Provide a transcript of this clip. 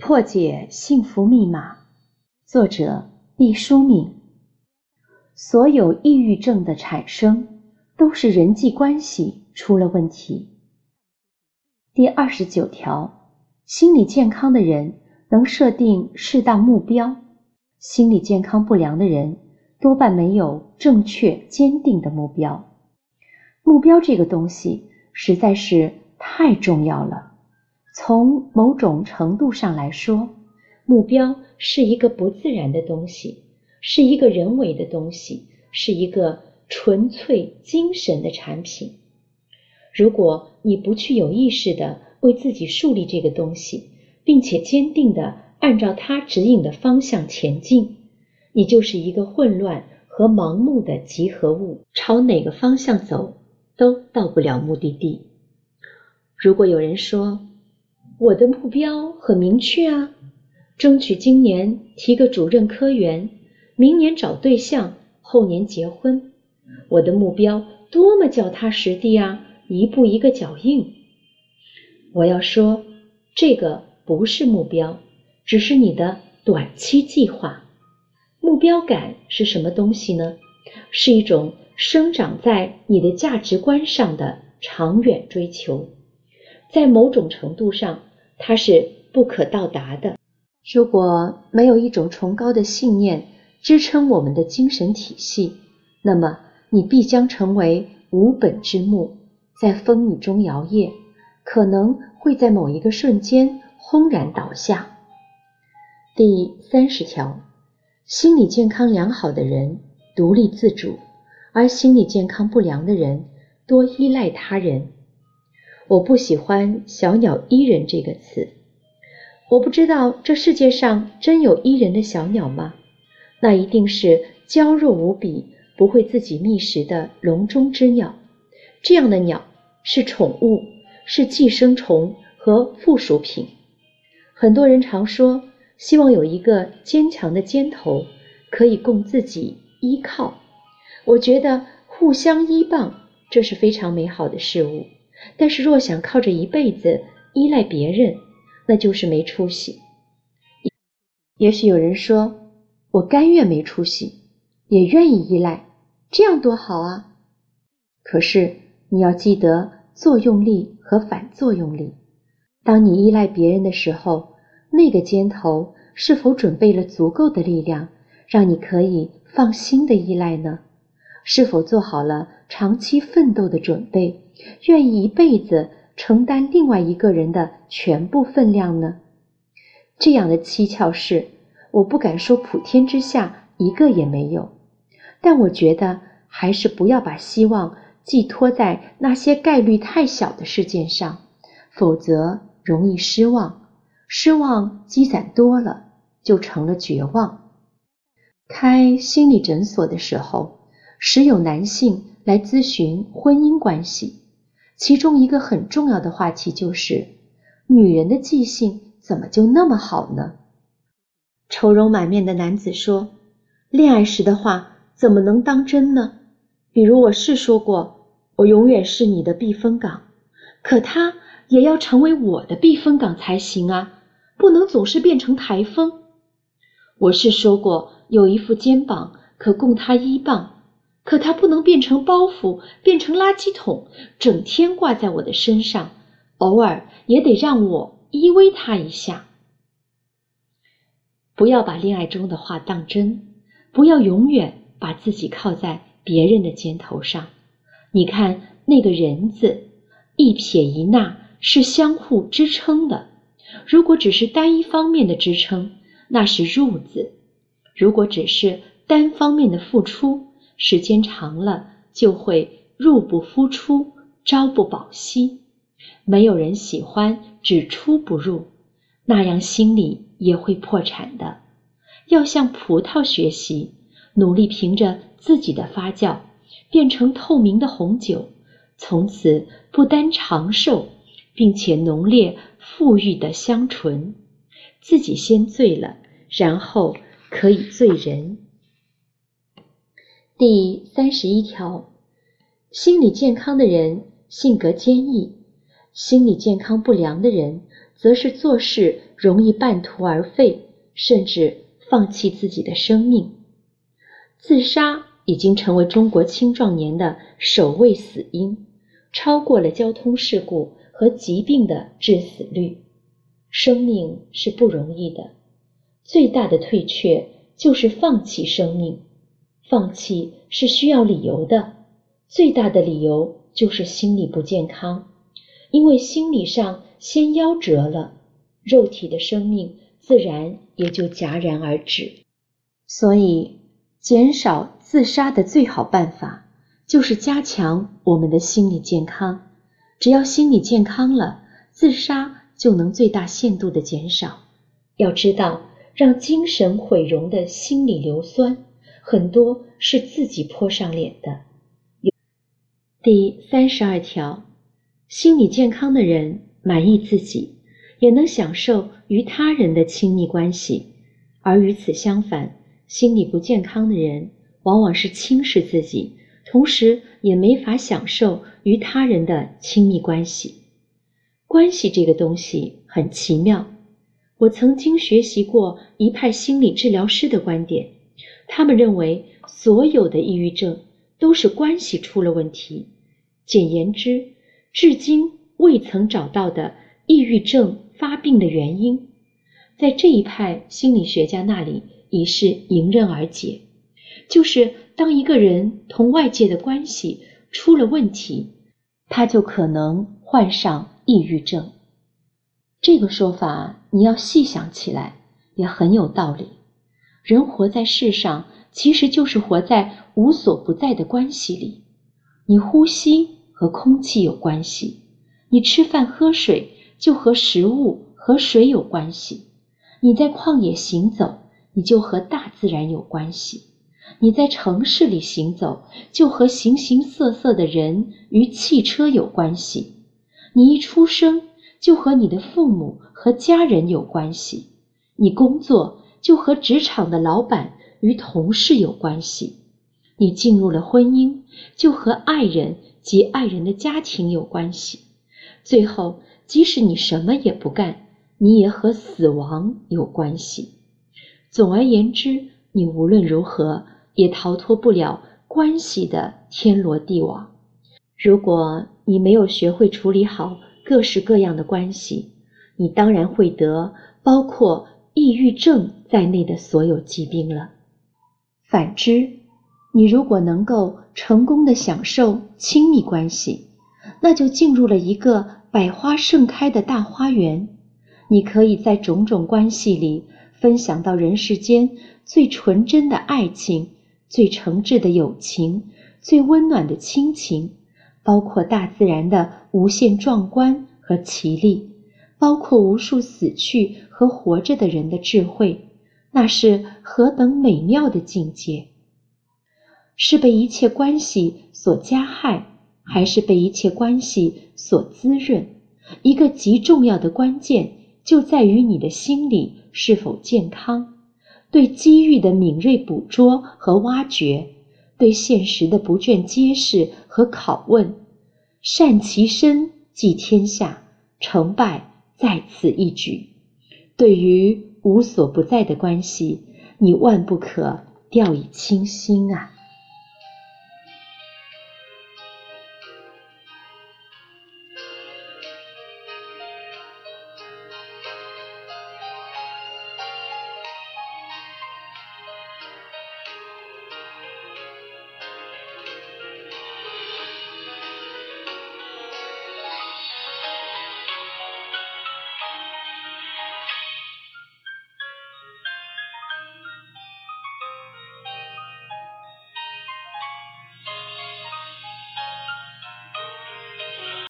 破解幸福密码，作者毕淑敏。所有抑郁症的产生都是人际关系出了问题。第二十九条，心理健康的人能设定适当目标，心理健康不良的人多半没有正确坚定的目标。目标这个东西实在是太重要了。从某种程度上来说，目标是一个不自然的东西，是一个人为的东西，是一个纯粹精神的产品。如果你不去有意识的为自己树立这个东西，并且坚定的按照它指引的方向前进，你就是一个混乱和盲目的集合物，朝哪个方向走都到不了目的地。如果有人说，我的目标很明确啊，争取今年提个主任科员，明年找对象，后年结婚。我的目标多么脚踏实地啊，一步一个脚印。我要说，这个不是目标，只是你的短期计划。目标感是什么东西呢？是一种生长在你的价值观上的长远追求，在某种程度上。它是不可到达的。如果没有一种崇高的信念支撑我们的精神体系，那么你必将成为无本之木，在风雨中摇曳，可能会在某一个瞬间轰然倒下。第三十条，心理健康良好的人独立自主，而心理健康不良的人多依赖他人。我不喜欢“小鸟依人”这个词。我不知道这世界上真有依人的小鸟吗？那一定是娇弱无比、不会自己觅食的笼中之鸟。这样的鸟是宠物，是寄生虫和附属品。很多人常说，希望有一个坚强的肩头，可以供自己依靠。我觉得互相依傍，这是非常美好的事物。但是，若想靠着一辈子依赖别人，那就是没出息。也许有人说，我甘愿没出息，也愿意依赖，这样多好啊！可是你要记得作用力和反作用力。当你依赖别人的时候，那个肩头是否准备了足够的力量，让你可以放心的依赖呢？是否做好了长期奋斗的准备？愿意一辈子承担另外一个人的全部分量呢？这样的蹊跷事，我不敢说普天之下一个也没有。但我觉得还是不要把希望寄托在那些概率太小的事件上，否则容易失望。失望积攒多了，就成了绝望。开心理诊所的时候，时有男性来咨询婚姻关系。其中一个很重要的话题就是，女人的记性怎么就那么好呢？愁容满面的男子说：“恋爱时的话怎么能当真呢？比如我是说过，我永远是你的避风港，可他也要成为我的避风港才行啊，不能总是变成台风。我是说过，有一副肩膀可供他依傍。”可他不能变成包袱，变成垃圾桶，整天挂在我的身上，偶尔也得让我依偎他一下。不要把恋爱中的话当真，不要永远把自己靠在别人的肩头上。你看那个人字，一撇一捺是相互支撑的。如果只是单一方面的支撑，那是入字；如果只是单方面的付出，时间长了，就会入不敷出，朝不保夕。没有人喜欢只出不入，那样心里也会破产的。要向葡萄学习，努力凭着自己的发酵，变成透明的红酒，从此不单长寿，并且浓烈馥郁的香醇。自己先醉了，然后可以醉人。第三十一条，心理健康的人性格坚毅，心理健康不良的人则是做事容易半途而废，甚至放弃自己的生命。自杀已经成为中国青壮年的首位死因，超过了交通事故和疾病的致死率。生命是不容易的，最大的退却就是放弃生命。放弃是需要理由的，最大的理由就是心理不健康，因为心理上先夭折了，肉体的生命自然也就戛然而止。所以，减少自杀的最好办法就是加强我们的心理健康。只要心理健康了，自杀就能最大限度的减少。要知道，让精神毁容的心理硫酸。很多是自己泼上脸的。第三十二条，心理健康的人满意自己，也能享受与他人的亲密关系；而与此相反，心理不健康的人往往是轻视自己，同时也没法享受与他人的亲密关系。关系这个东西很奇妙，我曾经学习过一派心理治疗师的观点。他们认为，所有的抑郁症都是关系出了问题。简言之，至今未曾找到的抑郁症发病的原因，在这一派心理学家那里已是迎刃而解。就是当一个人同外界的关系出了问题，他就可能患上抑郁症。这个说法你要细想起来，也很有道理。人活在世上，其实就是活在无所不在的关系里。你呼吸和空气有关系，你吃饭喝水就和食物和水有关系。你在旷野行走，你就和大自然有关系。你在城市里行走，就和形形色色的人与汽车有关系。你一出生，就和你的父母和家人有关系。你工作。就和职场的老板与同事有关系，你进入了婚姻，就和爱人及爱人的家庭有关系。最后，即使你什么也不干，你也和死亡有关系。总而言之，你无论如何也逃脱不了关系的天罗地网。如果你没有学会处理好各式各样的关系，你当然会得包括。抑郁症在内的所有疾病了。反之，你如果能够成功的享受亲密关系，那就进入了一个百花盛开的大花园。你可以在种种关系里分享到人世间最纯真的爱情、最诚挚的友情、最温暖的亲情，包括大自然的无限壮观和奇丽。包括无数死去和活着的人的智慧，那是何等美妙的境界！是被一切关系所加害，还是被一切关系所滋润？一个极重要的关键就在于你的心理是否健康，对机遇的敏锐捕捉和挖掘，对现实的不倦揭示和拷问。善其身，即天下；成败。在此一举，对于无所不在的关系，你万不可掉以轻心啊！